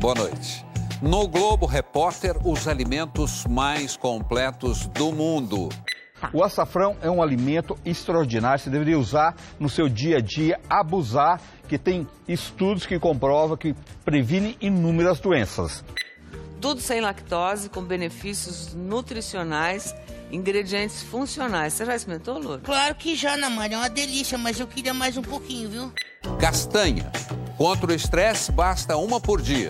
Boa noite. No Globo Repórter, os alimentos mais completos do mundo. O açafrão é um alimento extraordinário, você deveria usar no seu dia a dia, abusar, que tem estudos que comprovam que previne inúmeras doenças. Tudo sem lactose, com benefícios nutricionais, ingredientes funcionais. Você já experimentou, Loura? Claro que já, Namara, é uma delícia, mas eu queria mais um pouquinho, viu? Castanha. Contra o estresse, basta uma por dia.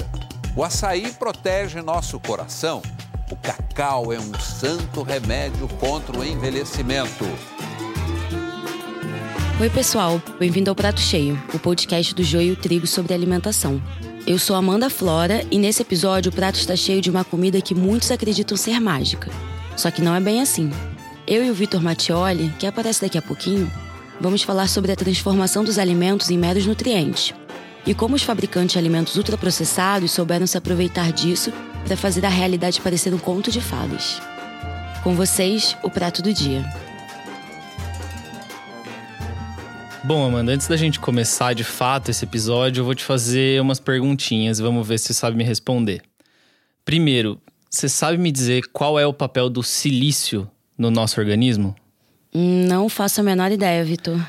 O açaí protege nosso coração. O cacau é um santo remédio contra o envelhecimento. Oi, pessoal. Bem-vindo ao Prato Cheio, o podcast do Joio Trigo sobre alimentação. Eu sou Amanda Flora e nesse episódio o prato está cheio de uma comida que muitos acreditam ser mágica. Só que não é bem assim. Eu e o Vitor Mattioli, que aparece daqui a pouquinho, vamos falar sobre a transformação dos alimentos em meros nutrientes e como os fabricantes de alimentos ultraprocessados souberam se aproveitar disso para fazer a realidade parecer um conto de fadas. Com vocês, o prato do dia. Bom, Amanda, antes da gente começar de fato esse episódio, eu vou te fazer umas perguntinhas e vamos ver se você sabe me responder. Primeiro, você sabe me dizer qual é o papel do silício no nosso organismo? Não faço a menor ideia, Vitor.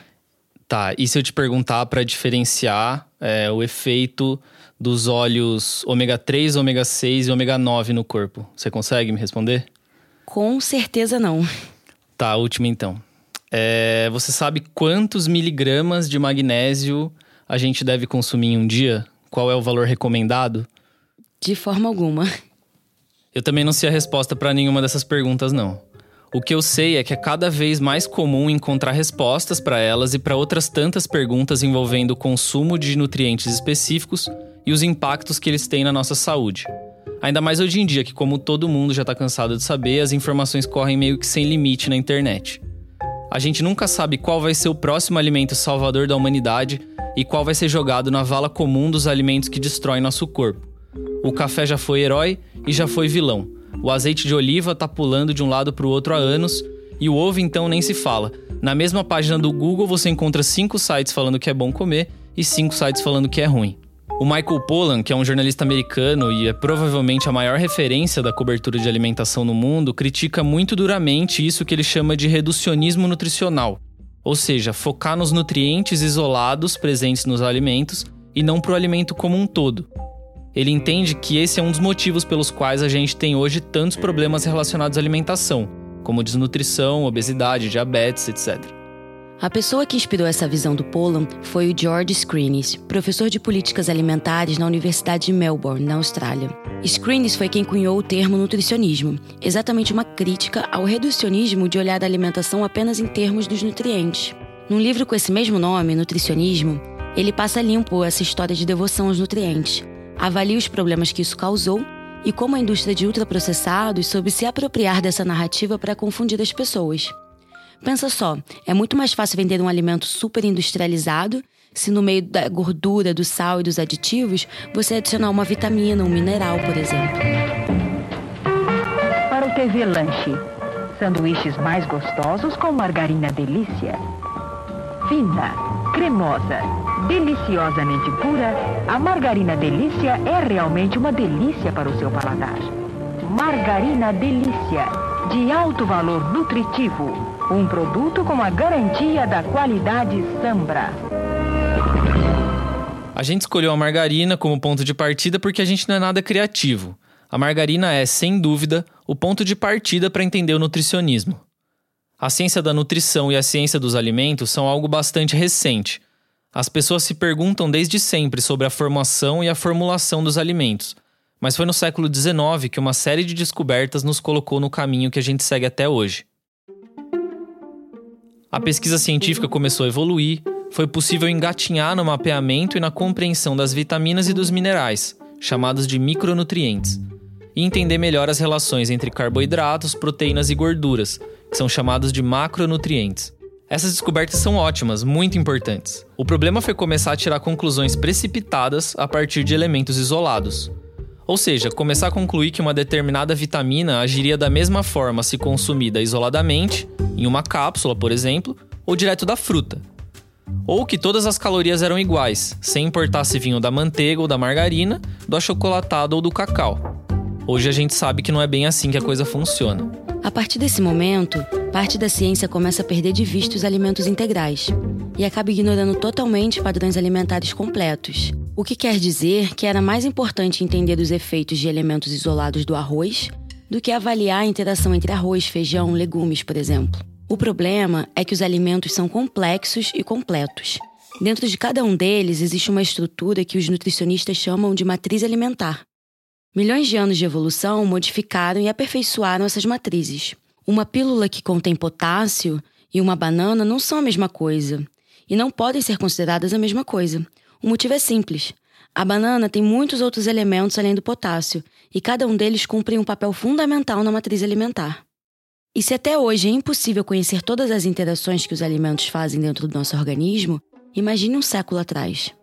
Tá, e se eu te perguntar para diferenciar é, o efeito dos óleos ômega 3, ômega 6 e ômega 9 no corpo? Você consegue me responder? Com certeza não. Tá, última então. É, você sabe quantos miligramas de magnésio a gente deve consumir em um dia? Qual é o valor recomendado? De forma alguma. Eu também não sei a resposta para nenhuma dessas perguntas, não. O que eu sei é que é cada vez mais comum encontrar respostas para elas e para outras tantas perguntas envolvendo o consumo de nutrientes específicos e os impactos que eles têm na nossa saúde. Ainda mais hoje em dia, que, como todo mundo já está cansado de saber, as informações correm meio que sem limite na internet. A gente nunca sabe qual vai ser o próximo alimento salvador da humanidade e qual vai ser jogado na vala comum dos alimentos que destroem nosso corpo. O café já foi herói e já foi vilão. O azeite de oliva tá pulando de um lado para o outro há anos e o ovo então nem se fala. Na mesma página do Google você encontra cinco sites falando que é bom comer e cinco sites falando que é ruim. O Michael Pollan, que é um jornalista americano e é provavelmente a maior referência da cobertura de alimentação no mundo, critica muito duramente isso que ele chama de reducionismo nutricional. Ou seja, focar nos nutrientes isolados presentes nos alimentos e não para o alimento como um todo. Ele entende que esse é um dos motivos pelos quais a gente tem hoje tantos problemas relacionados à alimentação, como desnutrição, obesidade, diabetes, etc. A pessoa que inspirou essa visão do Polan foi o George Screenis, professor de políticas alimentares na Universidade de Melbourne, na Austrália. Screenis foi quem cunhou o termo nutricionismo, exatamente uma crítica ao reducionismo de olhar a alimentação apenas em termos dos nutrientes. Num livro com esse mesmo nome, Nutricionismo, ele passa limpo essa história de devoção aos nutrientes, avalia os problemas que isso causou e como a indústria de ultraprocessados soube se apropriar dessa narrativa para confundir as pessoas. Pensa só, é muito mais fácil vender um alimento super industrializado se no meio da gordura, do sal e dos aditivos você adicionar uma vitamina, um mineral, por exemplo. Para o TV Lanche, sanduíches mais gostosos com margarina delícia. Fina, cremosa, deliciosamente pura, a margarina delícia é realmente uma delícia para o seu paladar. Margarina delícia, de alto valor nutritivo, um produto com a garantia da qualidade Sambra. A gente escolheu a margarina como ponto de partida porque a gente não é nada criativo. A margarina é, sem dúvida, o ponto de partida para entender o nutricionismo. A ciência da nutrição e a ciência dos alimentos são algo bastante recente. As pessoas se perguntam desde sempre sobre a formação e a formulação dos alimentos, mas foi no século XIX que uma série de descobertas nos colocou no caminho que a gente segue até hoje. A pesquisa científica começou a evoluir, foi possível engatinhar no mapeamento e na compreensão das vitaminas e dos minerais, chamados de micronutrientes, e entender melhor as relações entre carboidratos, proteínas e gorduras, que são chamados de macronutrientes. Essas descobertas são ótimas, muito importantes. O problema foi começar a tirar conclusões precipitadas a partir de elementos isolados. Ou seja, começar a concluir que uma determinada vitamina agiria da mesma forma se consumida isoladamente, em uma cápsula, por exemplo, ou direto da fruta. Ou que todas as calorias eram iguais, sem importar se vinham da manteiga ou da margarina, do achocolatado ou do cacau. Hoje a gente sabe que não é bem assim que a coisa funciona. A partir desse momento, parte da ciência começa a perder de vista os alimentos integrais e acaba ignorando totalmente padrões alimentares completos. O que quer dizer que era mais importante entender os efeitos de elementos isolados do arroz do que avaliar a interação entre arroz, feijão, legumes, por exemplo. O problema é que os alimentos são complexos e completos. Dentro de cada um deles existe uma estrutura que os nutricionistas chamam de matriz alimentar. Milhões de anos de evolução modificaram e aperfeiçoaram essas matrizes. Uma pílula que contém potássio e uma banana não são a mesma coisa e não podem ser consideradas a mesma coisa. O motivo é simples. A banana tem muitos outros elementos além do potássio e cada um deles cumpre um papel fundamental na matriz alimentar. E se até hoje é impossível conhecer todas as interações que os alimentos fazem dentro do nosso organismo, imagine um século atrás.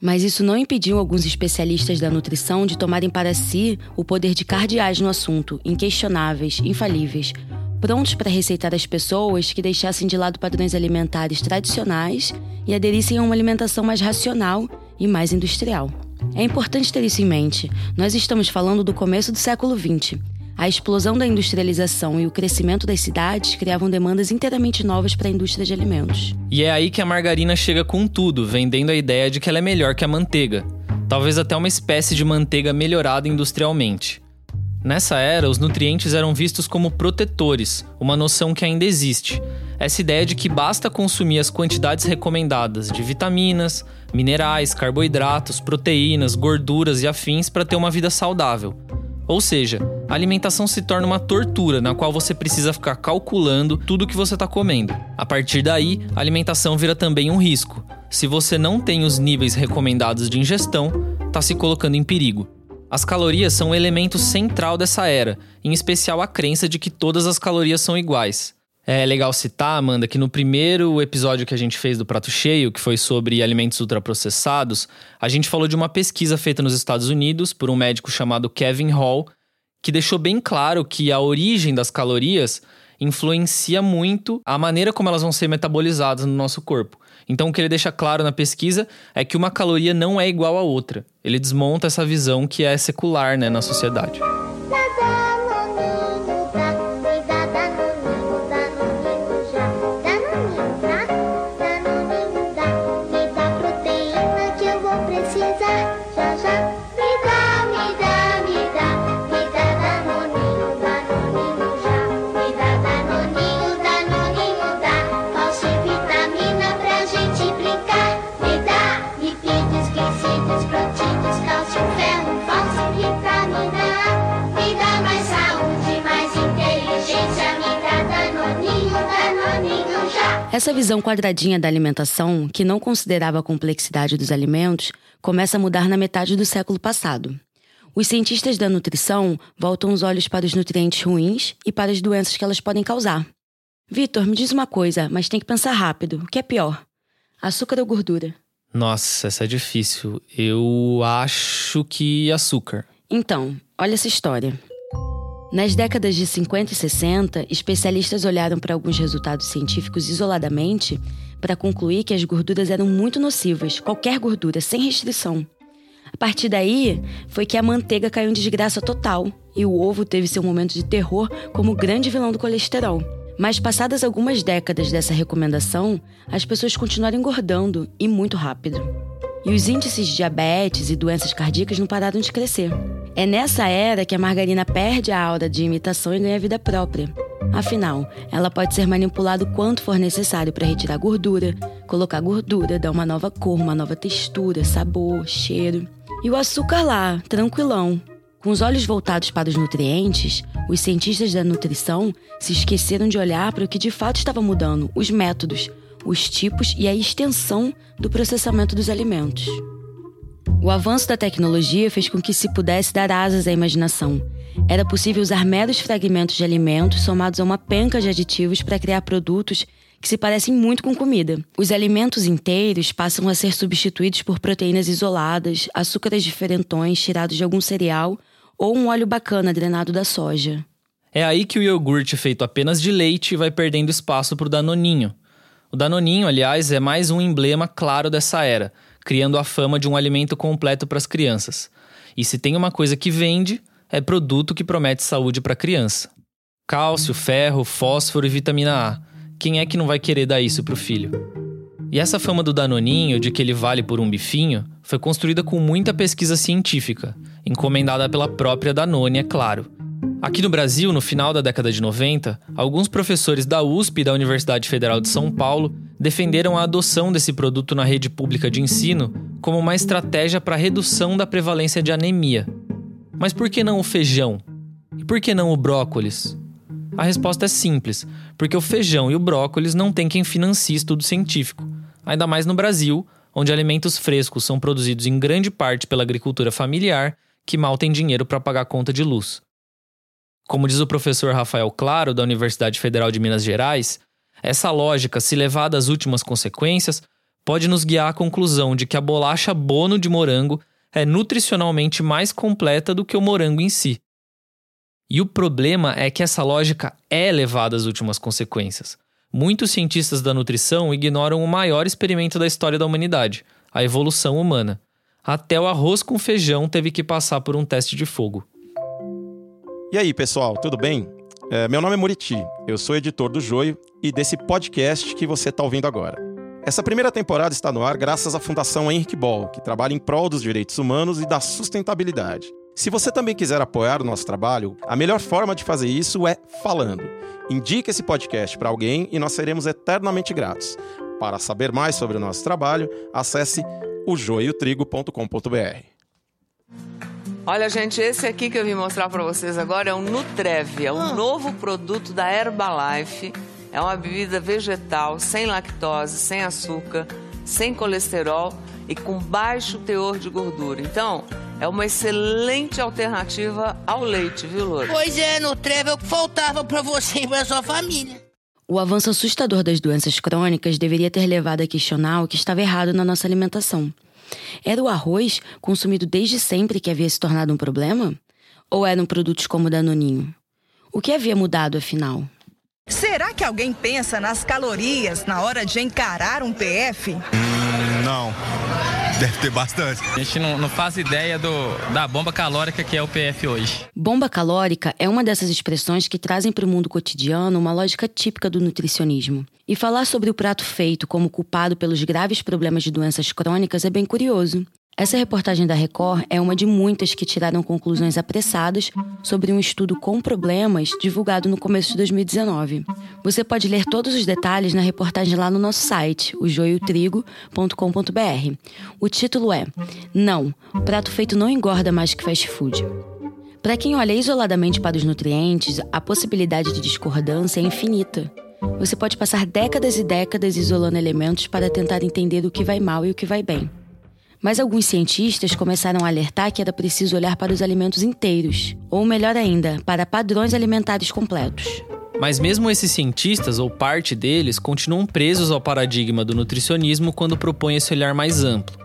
Mas isso não impediu alguns especialistas da nutrição de tomarem para si o poder de cardeais no assunto, inquestionáveis, infalíveis, prontos para receitar as pessoas que deixassem de lado padrões alimentares tradicionais e aderissem a uma alimentação mais racional e mais industrial. É importante ter isso em mente. Nós estamos falando do começo do século XX a explosão da industrialização e o crescimento das cidades criavam demandas inteiramente novas para a indústria de alimentos. E é aí que a margarina chega com tudo, vendendo a ideia de que ela é melhor que a manteiga. Talvez até uma espécie de manteiga melhorada industrialmente. Nessa era, os nutrientes eram vistos como protetores, uma noção que ainda existe. Essa ideia de que basta consumir as quantidades recomendadas de vitaminas, minerais, carboidratos, proteínas, gorduras e afins para ter uma vida saudável. Ou seja, a alimentação se torna uma tortura na qual você precisa ficar calculando tudo que você está comendo. A partir daí, a alimentação vira também um risco. Se você não tem os níveis recomendados de ingestão, está se colocando em perigo. As calorias são um elemento central dessa era, em especial a crença de que todas as calorias são iguais. É legal citar, Amanda, que no primeiro episódio que a gente fez do Prato Cheio, que foi sobre alimentos ultraprocessados, a gente falou de uma pesquisa feita nos Estados Unidos por um médico chamado Kevin Hall, que deixou bem claro que a origem das calorias influencia muito a maneira como elas vão ser metabolizadas no nosso corpo. Então, o que ele deixa claro na pesquisa é que uma caloria não é igual a outra. Ele desmonta essa visão que é secular né, na sociedade. Visão quadradinha da alimentação, que não considerava a complexidade dos alimentos, começa a mudar na metade do século passado. Os cientistas da nutrição voltam os olhos para os nutrientes ruins e para as doenças que elas podem causar. Vitor, me diz uma coisa, mas tem que pensar rápido. O que é pior? Açúcar ou gordura? Nossa, essa é difícil. Eu acho que açúcar. Então, olha essa história. Nas décadas de 50 e 60, especialistas olharam para alguns resultados científicos isoladamente para concluir que as gorduras eram muito nocivas, qualquer gordura, sem restrição. A partir daí, foi que a manteiga caiu em desgraça total e o ovo teve seu momento de terror como grande vilão do colesterol. Mas passadas algumas décadas dessa recomendação, as pessoas continuaram engordando e muito rápido. E os índices de diabetes e doenças cardíacas não pararam de crescer. É nessa era que a margarina perde a aura de imitação e ganha vida própria. Afinal, ela pode ser manipulada o quanto for necessário para retirar gordura, colocar gordura, dar uma nova cor, uma nova textura, sabor, cheiro. E o açúcar lá, tranquilão. Com os olhos voltados para os nutrientes, os cientistas da nutrição se esqueceram de olhar para o que de fato estava mudando: os métodos, os tipos e a extensão do processamento dos alimentos. O avanço da tecnologia fez com que se pudesse dar asas à imaginação. Era possível usar meros fragmentos de alimentos somados a uma penca de aditivos para criar produtos que se parecem muito com comida. Os alimentos inteiros passam a ser substituídos por proteínas isoladas, açúcares diferentões tirados de algum cereal ou um óleo bacana drenado da soja. É aí que o iogurte feito apenas de leite vai perdendo espaço para o danoninho. O Danoninho, aliás, é mais um emblema claro dessa era, criando a fama de um alimento completo para as crianças. E se tem uma coisa que vende, é produto que promete saúde para a criança. Cálcio, ferro, fósforo e vitamina A. Quem é que não vai querer dar isso pro filho? E essa fama do Danoninho, de que ele vale por um bifinho, foi construída com muita pesquisa científica, encomendada pela própria Danone, é claro. Aqui no Brasil, no final da década de 90, alguns professores da USP e da Universidade Federal de São Paulo defenderam a adoção desse produto na rede pública de ensino como uma estratégia para redução da prevalência de anemia. Mas por que não o feijão? E por que não o brócolis? A resposta é simples, porque o feijão e o brócolis não tem quem financie estudo científico, ainda mais no Brasil, onde alimentos frescos são produzidos em grande parte pela agricultura familiar, que mal tem dinheiro para pagar a conta de luz. Como diz o professor Rafael Claro, da Universidade Federal de Minas Gerais, essa lógica, se levada às últimas consequências, pode nos guiar à conclusão de que a bolacha Bono de morango é nutricionalmente mais completa do que o morango em si. E o problema é que essa lógica é levada às últimas consequências. Muitos cientistas da nutrição ignoram o maior experimento da história da humanidade, a evolução humana. Até o arroz com feijão teve que passar por um teste de fogo. E aí, pessoal, tudo bem? É, meu nome é Muriti, eu sou editor do Joio e desse podcast que você está ouvindo agora. Essa primeira temporada está no ar graças à Fundação Henrique Ball, que trabalha em prol dos direitos humanos e da sustentabilidade. Se você também quiser apoiar o nosso trabalho, a melhor forma de fazer isso é falando. Indique esse podcast para alguém e nós seremos eternamente gratos. Para saber mais sobre o nosso trabalho, acesse ojoiotrigo.com.br. Olha, gente, esse aqui que eu vim mostrar para vocês agora é o Nutrev, é um ah. novo produto da Herbalife. É uma bebida vegetal, sem lactose, sem açúcar, sem colesterol e com baixo teor de gordura. Então, é uma excelente alternativa ao leite, viu, Loura? Pois é, Nutrev é o que faltava para você e para sua família. O avanço assustador das doenças crônicas deveria ter levado a questionar o que estava errado na nossa alimentação. Era o arroz, consumido desde sempre, que havia se tornado um problema? Ou eram produtos como o Danoninho? O que havia mudado, afinal? Será que alguém pensa nas calorias na hora de encarar um PF? Hum, não. Deve ter bastante. A gente não, não faz ideia do, da bomba calórica que é o PF hoje. Bomba calórica é uma dessas expressões que trazem para o mundo cotidiano uma lógica típica do nutricionismo. E falar sobre o prato feito como culpado pelos graves problemas de doenças crônicas é bem curioso. Essa reportagem da Record é uma de muitas que tiraram conclusões apressadas sobre um estudo com problemas divulgado no começo de 2019. Você pode ler todos os detalhes na reportagem lá no nosso site, o joiotrigo.com.br. O título é Não, prato feito não engorda mais que fast food. Para quem olha isoladamente para os nutrientes, a possibilidade de discordância é infinita. Você pode passar décadas e décadas isolando elementos para tentar entender o que vai mal e o que vai bem. Mas alguns cientistas começaram a alertar que era preciso olhar para os alimentos inteiros, ou melhor ainda, para padrões alimentares completos. Mas mesmo esses cientistas, ou parte deles, continuam presos ao paradigma do nutricionismo quando propõem esse olhar mais amplo.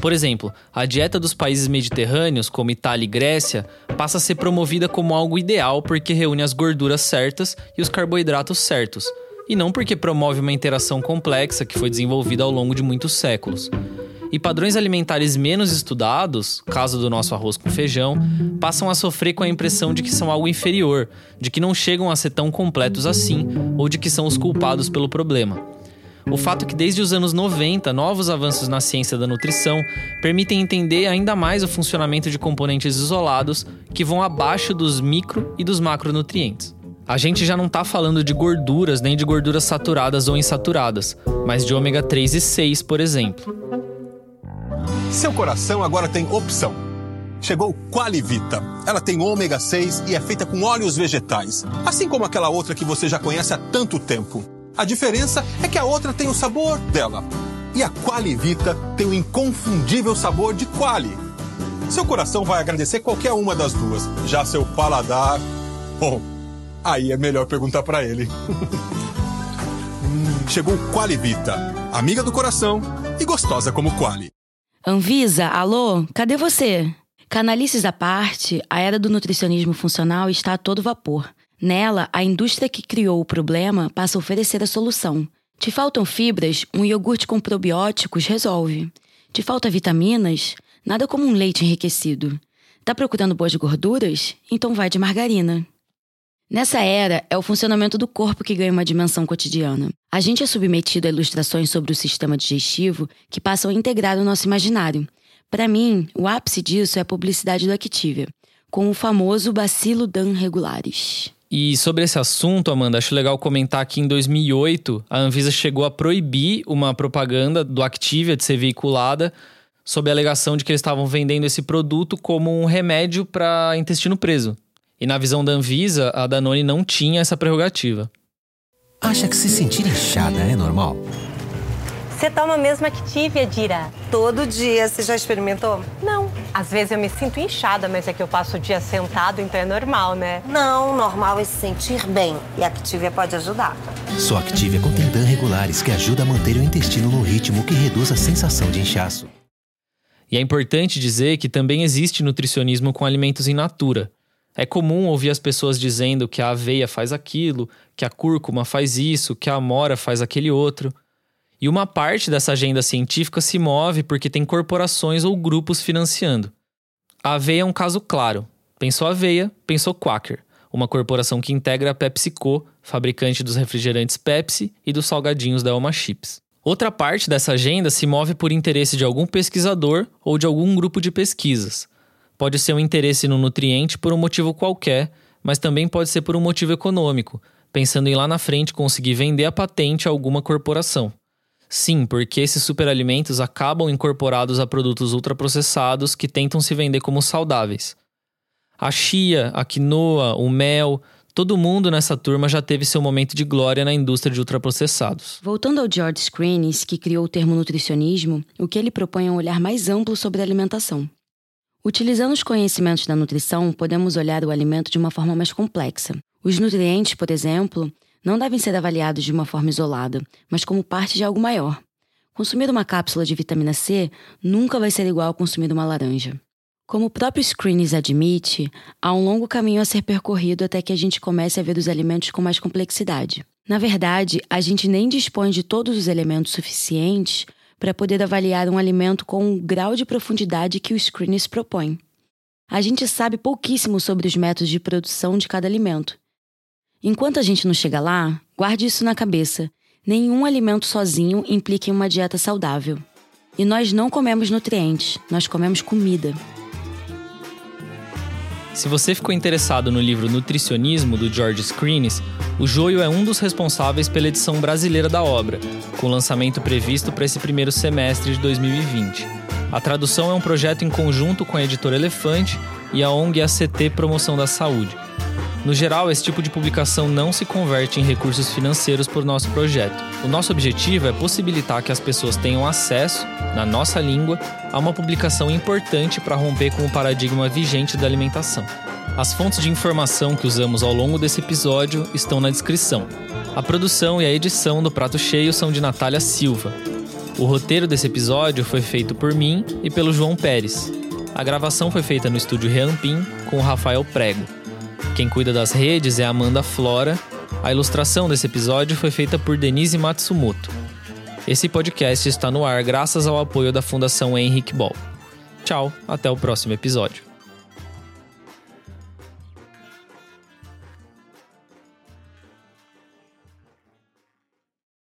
Por exemplo, a dieta dos países mediterrâneos, como Itália e Grécia, passa a ser promovida como algo ideal porque reúne as gorduras certas e os carboidratos certos, e não porque promove uma interação complexa que foi desenvolvida ao longo de muitos séculos. E padrões alimentares menos estudados, caso do nosso arroz com feijão, passam a sofrer com a impressão de que são algo inferior, de que não chegam a ser tão completos assim, ou de que são os culpados pelo problema. O fato é que desde os anos 90, novos avanços na ciência da nutrição permitem entender ainda mais o funcionamento de componentes isolados que vão abaixo dos micro e dos macronutrientes. A gente já não está falando de gorduras nem de gorduras saturadas ou insaturadas, mas de ômega 3 e 6, por exemplo. Seu coração agora tem opção. Chegou Qualivita. Ela tem ômega 6 e é feita com óleos vegetais, assim como aquela outra que você já conhece há tanto tempo. A diferença é que a outra tem o sabor dela. E a Qualivita tem o inconfundível sabor de Quali. Seu coração vai agradecer qualquer uma das duas. Já seu paladar. Bom, aí é melhor perguntar para ele. Chegou Qualivita, amiga do coração e gostosa como Quali. Anvisa, alô, cadê você? Canalices à parte, a era do nutricionismo funcional está a todo vapor. Nela, a indústria que criou o problema passa a oferecer a solução, Te faltam fibras? Um iogurte com probióticos resolve. Te falta vitaminas? Nada como um leite enriquecido. Tá procurando boas gorduras? Então vai de margarina. Nessa era, é o funcionamento do corpo que ganha uma dimensão cotidiana. A gente é submetido a ilustrações sobre o sistema digestivo que passam a integrar o nosso imaginário. Para mim, o ápice disso é a publicidade do Activia, com o famoso bacilo dan regularis. E sobre esse assunto, Amanda, acho legal comentar que em 2008 a Anvisa chegou a proibir uma propaganda do Activia de ser veiculada sob a alegação de que eles estavam vendendo esse produto como um remédio para intestino preso. E na visão da Anvisa, a Danone não tinha essa prerrogativa. Acha que se sentir inchada é normal? Você toma mesmo Activia, Dira? Todo dia. Você já experimentou? Não. Às vezes eu me sinto inchada, mas é que eu passo o dia sentado, então é normal, né? Não, normal é se sentir bem. E a Activia pode ajudar. Só Activia contém DAN regulares que ajuda a manter o intestino no ritmo que reduz a sensação de inchaço. E é importante dizer que também existe nutricionismo com alimentos in natura. É comum ouvir as pessoas dizendo que a aveia faz aquilo, que a cúrcuma faz isso, que a amora faz aquele outro. E uma parte dessa agenda científica se move porque tem corporações ou grupos financiando. A Aveia é um caso claro. Pensou Aveia, pensou Quaker, uma corporação que integra a PepsiCo, fabricante dos refrigerantes Pepsi e dos salgadinhos da Elma Chips. Outra parte dessa agenda se move por interesse de algum pesquisador ou de algum grupo de pesquisas. Pode ser um interesse no nutriente por um motivo qualquer, mas também pode ser por um motivo econômico, pensando em lá na frente conseguir vender a patente a alguma corporação. Sim, porque esses superalimentos acabam incorporados a produtos ultraprocessados que tentam se vender como saudáveis. A chia, a quinoa, o mel, todo mundo nessa turma já teve seu momento de glória na indústria de ultraprocessados. Voltando ao George Screenes, que criou o termo nutricionismo, o que ele propõe é um olhar mais amplo sobre a alimentação. Utilizando os conhecimentos da nutrição, podemos olhar o alimento de uma forma mais complexa. Os nutrientes, por exemplo, não devem ser avaliados de uma forma isolada, mas como parte de algo maior. Consumir uma cápsula de vitamina C nunca vai ser igual a consumir uma laranja. Como o próprio Screenes admite, há um longo caminho a ser percorrido até que a gente comece a ver os alimentos com mais complexidade. Na verdade, a gente nem dispõe de todos os elementos suficientes para poder avaliar um alimento com o grau de profundidade que o Screenes propõe. A gente sabe pouquíssimo sobre os métodos de produção de cada alimento, Enquanto a gente não chega lá, guarde isso na cabeça. Nenhum alimento sozinho implica em uma dieta saudável. E nós não comemos nutrientes, nós comemos comida. Se você ficou interessado no livro Nutricionismo, do George Screenes, o Joio é um dos responsáveis pela edição brasileira da obra, com lançamento previsto para esse primeiro semestre de 2020. A tradução é um projeto em conjunto com a editora Elefante e a ONG ACT Promoção da Saúde. No geral, esse tipo de publicação não se converte em recursos financeiros por nosso projeto. O nosso objetivo é possibilitar que as pessoas tenham acesso, na nossa língua, a uma publicação importante para romper com o paradigma vigente da alimentação. As fontes de informação que usamos ao longo desse episódio estão na descrição. A produção e a edição do Prato Cheio são de Natália Silva. O roteiro desse episódio foi feito por mim e pelo João Pérez. A gravação foi feita no estúdio Reampim com o Rafael Prego. Quem cuida das redes é Amanda Flora. A ilustração desse episódio foi feita por Denise Matsumoto. Esse podcast está no ar graças ao apoio da Fundação Henrique Ball. Tchau, até o próximo episódio.